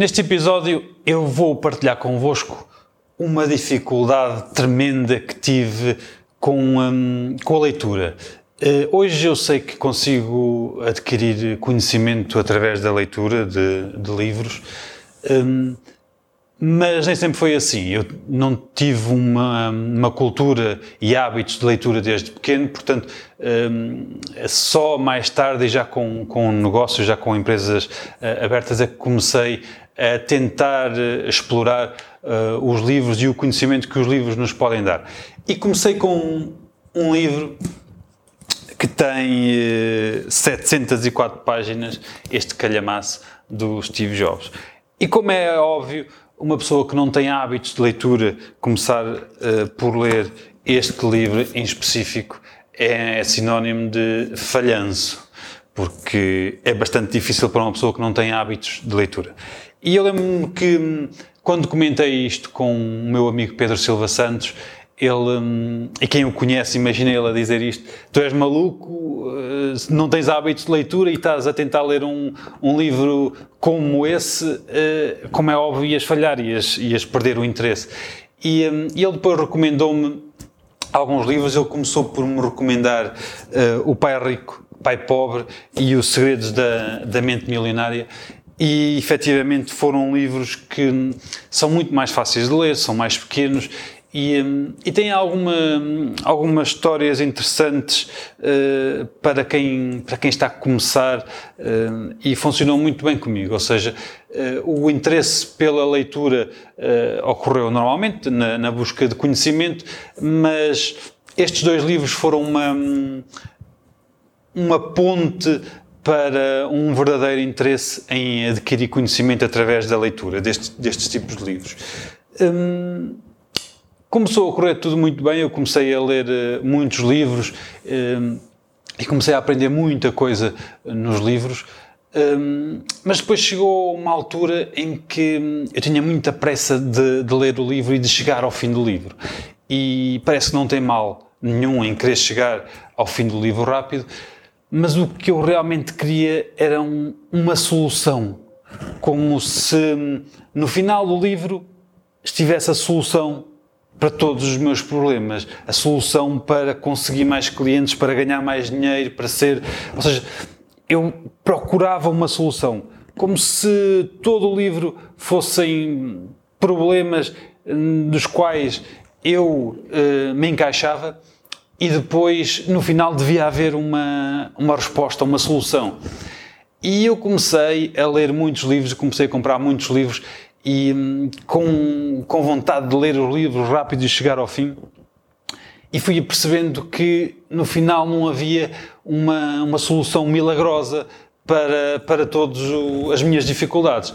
Neste episódio eu vou partilhar convosco uma dificuldade tremenda que tive com, hum, com a leitura. Uh, hoje eu sei que consigo adquirir conhecimento através da leitura de, de livros, um, mas nem sempre foi assim. Eu não tive uma, uma cultura e hábitos de leitura desde pequeno, portanto, um, só mais tarde já com, com negócios, já com empresas uh, abertas, é que comecei a tentar uh, explorar uh, os livros e o conhecimento que os livros nos podem dar. E comecei com um, um livro que tem 704 páginas, este calhamaço do Steve Jobs. E como é óbvio, uma pessoa que não tem hábitos de leitura começar uh, por ler este livro em específico é, é sinónimo de falhanço, porque é bastante difícil para uma pessoa que não tem hábitos de leitura. E eu lembro-me que quando comentei isto com o meu amigo Pedro Silva Santos, ele, hum, e quem o conhece, imagina ele a dizer isto: tu és maluco, eh, não tens hábitos de leitura e estás a tentar ler um, um livro como esse, eh, como é óbvio, ias falhar, ias, ias perder o interesse. E, hum, e ele depois recomendou-me alguns livros. Ele começou por me recomendar uh, O Pai Rico, Pai Pobre e Os Segredos da, da Mente Milionária e efetivamente foram livros que são muito mais fáceis de ler, são mais pequenos e, hum, e tem alguma, algumas histórias interessantes uh, para, quem, para quem está a começar uh, e funcionou muito bem comigo. Ou seja, uh, o interesse pela leitura ocorreu normalmente na, na, busca de conhecimento, mas estes dois livros foram uma, uma ponte para um verdadeiro interesse em adquirir conhecimento através da leitura destes, destes tipos de livros. Um, Começou a correr tudo muito bem, eu comecei a ler uh, muitos livros uh, e comecei a aprender muita coisa nos livros, uh, mas depois chegou uma altura em que hum, eu tinha muita pressa de, de, ler o livro e de chegar ao fim do livro. E parece que não tem mal nenhum em querer chegar ao fim do livro rápido, mas o que eu realmente queria era um, uma solução, como se hum, no final do livro estivesse a solução para todos os meus problemas, a solução para conseguir mais clientes, para ganhar mais dinheiro, para ser. Ou seja, eu procurava uma solução. Como se todo o livro fossem problemas hum, dos quais eu uh, me encaixava e depois, no final, devia haver uma, uma resposta, uma solução. E eu comecei a ler muitos livros, comecei a comprar muitos livros e hum, com, com vontade de ler os livros rápido e chegar ao fim. E fui percebendo que no final não havia uma, uma solução milagrosa para, para todas as minhas dificuldades.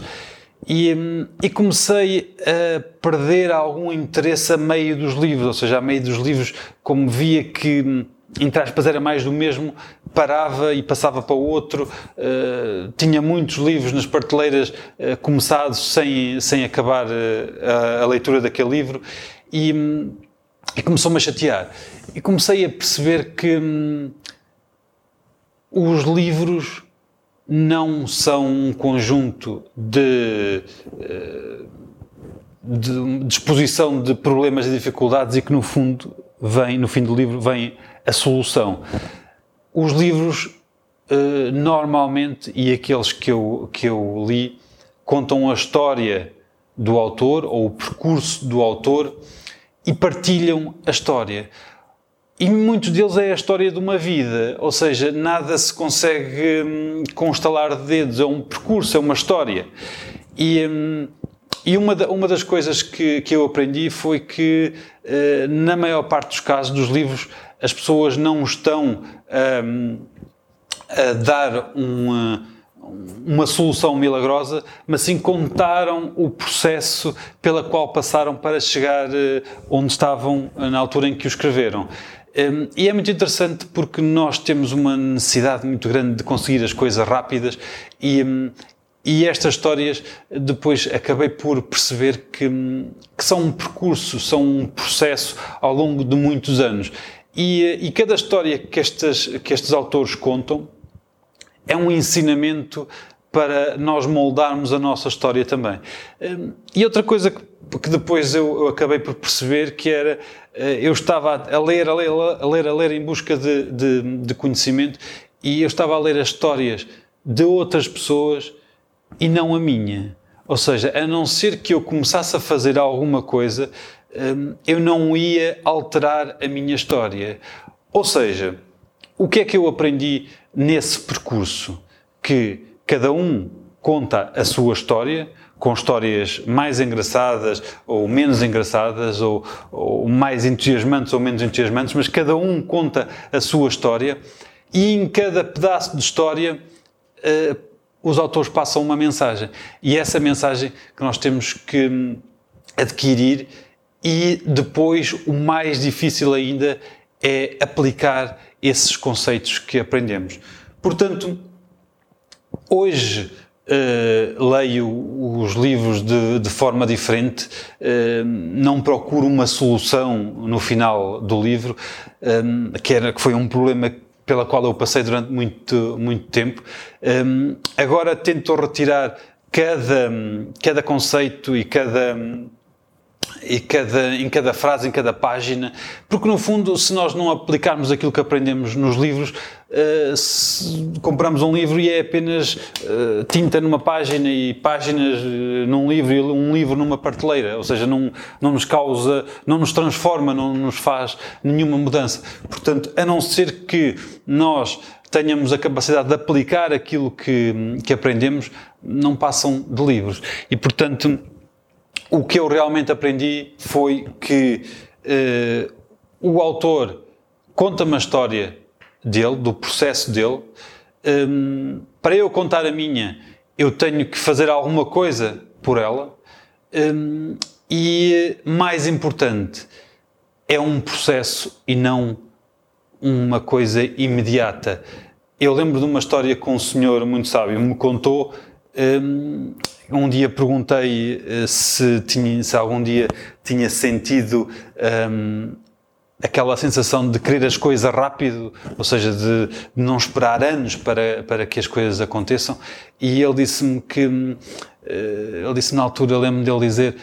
E, hum, e, comecei a perder algum interesse a meio dos livros, ou seja, a meio dos livros, como via que hum, entre aspas, era mais do mesmo, parava e passava para o outro, uh, tinha muitos livros nas prateleiras uh, começados sem, sem acabar uh, a, a, leitura daquele livro e, e começou-me a chatear. E comecei a perceber que hum, os livros não são um conjunto de, de disposição de problemas e dificuldades e que no fundo vem, no fim do livro, vem a solução. Os livros, uh, normalmente, e aqueles que eu, que eu li, contam a história do autor ou o percurso do autor e partilham a história. E muitos deles é a história de uma vida, ou seja, nada se consegue hum, com estalar de dedos, é um percurso, é uma história. E, hum, e uma, da, uma das coisas que, que eu aprendi foi que, uh, na maior parte dos casos dos livros, as pessoas não estão um, a dar uma, uma solução milagrosa, mas sim contaram o processo pela qual passaram para chegar uh, onde estavam na altura em que o escreveram. Um, e é muito interessante porque nós temos uma necessidade muito grande de conseguir as coisas rápidas e, um, e estas histórias, depois acabei por perceber que, que, são um percurso, são um processo ao longo de muitos anos. E, e cada história que, estas, que estes autores contam é um ensinamento para nós moldarmos a nossa história também. Hum, e outra coisa que, que depois eu, eu, acabei por perceber que era, eh, eu estava a ler, a ler, a ler, a ler em busca de, de, de conhecimento e eu estava a ler as histórias de outras pessoas e não a minha. Ou seja, a não ser que eu começasse a fazer alguma coisa, hum, eu não ia alterar a minha história. Ou seja, o que é que eu aprendi nesse percurso? Que cada um conta a sua história, com histórias mais engraçadas ou menos engraçadas, ou, ou, mais entusiasmantes ou menos entusiasmantes, mas cada um conta a sua história e em cada pedaço de história uh, os autores passam uma mensagem. E é essa mensagem que nós temos que hum, adquirir e depois o mais difícil ainda é aplicar esses conceitos que aprendemos. Portanto, Hoje uh, leio os livros de, de forma diferente, uh, não procuro uma solução no final do livro, um, que, era, que foi um problema pela qual eu passei durante muito, muito tempo. Um, agora tento retirar cada, cada conceito e cada e cada, em cada frase, em cada página, porque no fundo, se nós não aplicarmos aquilo que aprendemos nos livros, uh, compramos um livro e é apenas uh, tinta numa página e páginas uh, num livro e um livro numa prateleira, ou seja, não, não nos causa, não nos transforma, não nos faz nenhuma mudança. Portanto, a não ser que nós tenhamos a capacidade de aplicar aquilo que, que aprendemos, não passam de livros. E, portanto, o que eu realmente aprendi foi que uh, o autor conta-me a história dele, do processo dele. Um, para eu contar a minha, eu tenho que fazer alguma coisa por ela. Um, e, mais importante, é um processo e não uma coisa imediata. Eu lembro de uma história que um senhor muito sábio me contou. Um, um dia perguntei eh, se, tinha, se algum dia tinha sentido um, aquela sensação de querer as coisas rápido, ou seja, de não esperar anos para, para que as coisas aconteçam. E ele disse-me que, eh, ele disse na altura, lembro-me dele dizer,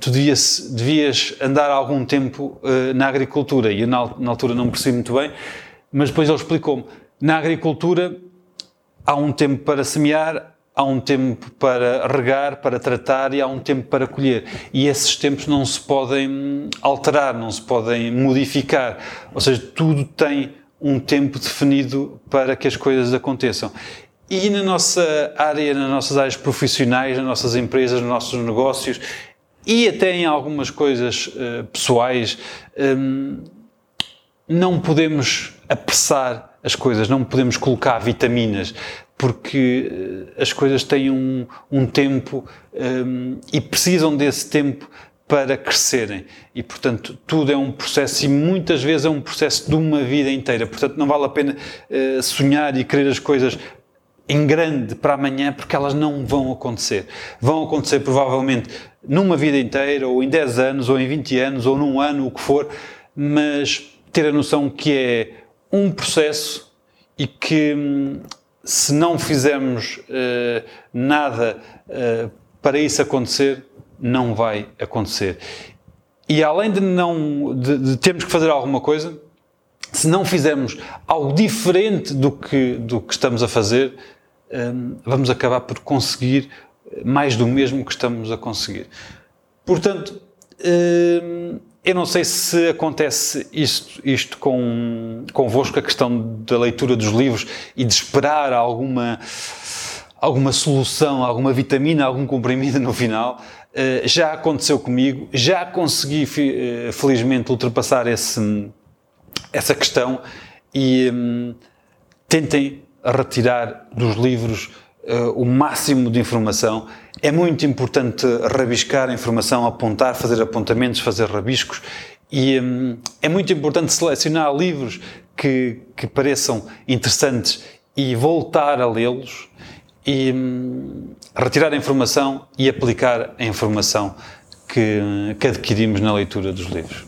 tu devias, devias andar algum tempo na agricultura. E eu na, na altura não percebi muito bem, mas depois ele explicou-me, na agricultura há um tempo para semear, há um tempo para regar, para tratar e há um tempo para colher. E esses tempos não se podem alterar, não se podem modificar. Ou seja, tudo tem um tempo definido para que as coisas aconteçam. E na nossa área, nas nossas áreas profissionais, nas nossas empresas, nos nossos negócios e até em algumas coisas uh, pessoais, um, não podemos apressar as coisas, não podemos colocar vitaminas porque eh, as coisas têm um, um tempo um, e precisam desse tempo para crescerem. E, portanto, tudo é um processo e muitas vezes é um processo de uma vida inteira. Portanto, não vale a pena uh, sonhar e querer as coisas em grande para amanhã, porque elas não vão acontecer. Vão acontecer provavelmente numa vida inteira, ou em 10 anos, ou em 20 anos, ou num ano, o que for, mas ter a noção que é um processo e que hum, se não fizermos uh, nada uh, para isso acontecer, não vai acontecer. E além de não de, de termos que fazer alguma coisa, se não fizermos algo diferente do que, do que estamos a fazer, um, eh, vamos acabar por conseguir mais do mesmo que estamos a conseguir. Portanto, um, eu não sei se acontece isto, isto com, convosco, a questão da leitura dos livros e de esperar alguma, alguma solução, alguma vitamina, algum comprimido no final. Uh, já aconteceu comigo, já consegui uh, felizmente ultrapassar esse, essa questão e um, tentem retirar dos livros uh, o máximo de informação é muito importante rabiscar informação, apontar, fazer apontamentos, fazer rabiscos e hum, é muito importante selecionar livros que, que pareçam interessantes e voltar a lê-los e hum, retirar a informação e aplicar a informação que, que adquirimos na leitura dos livros.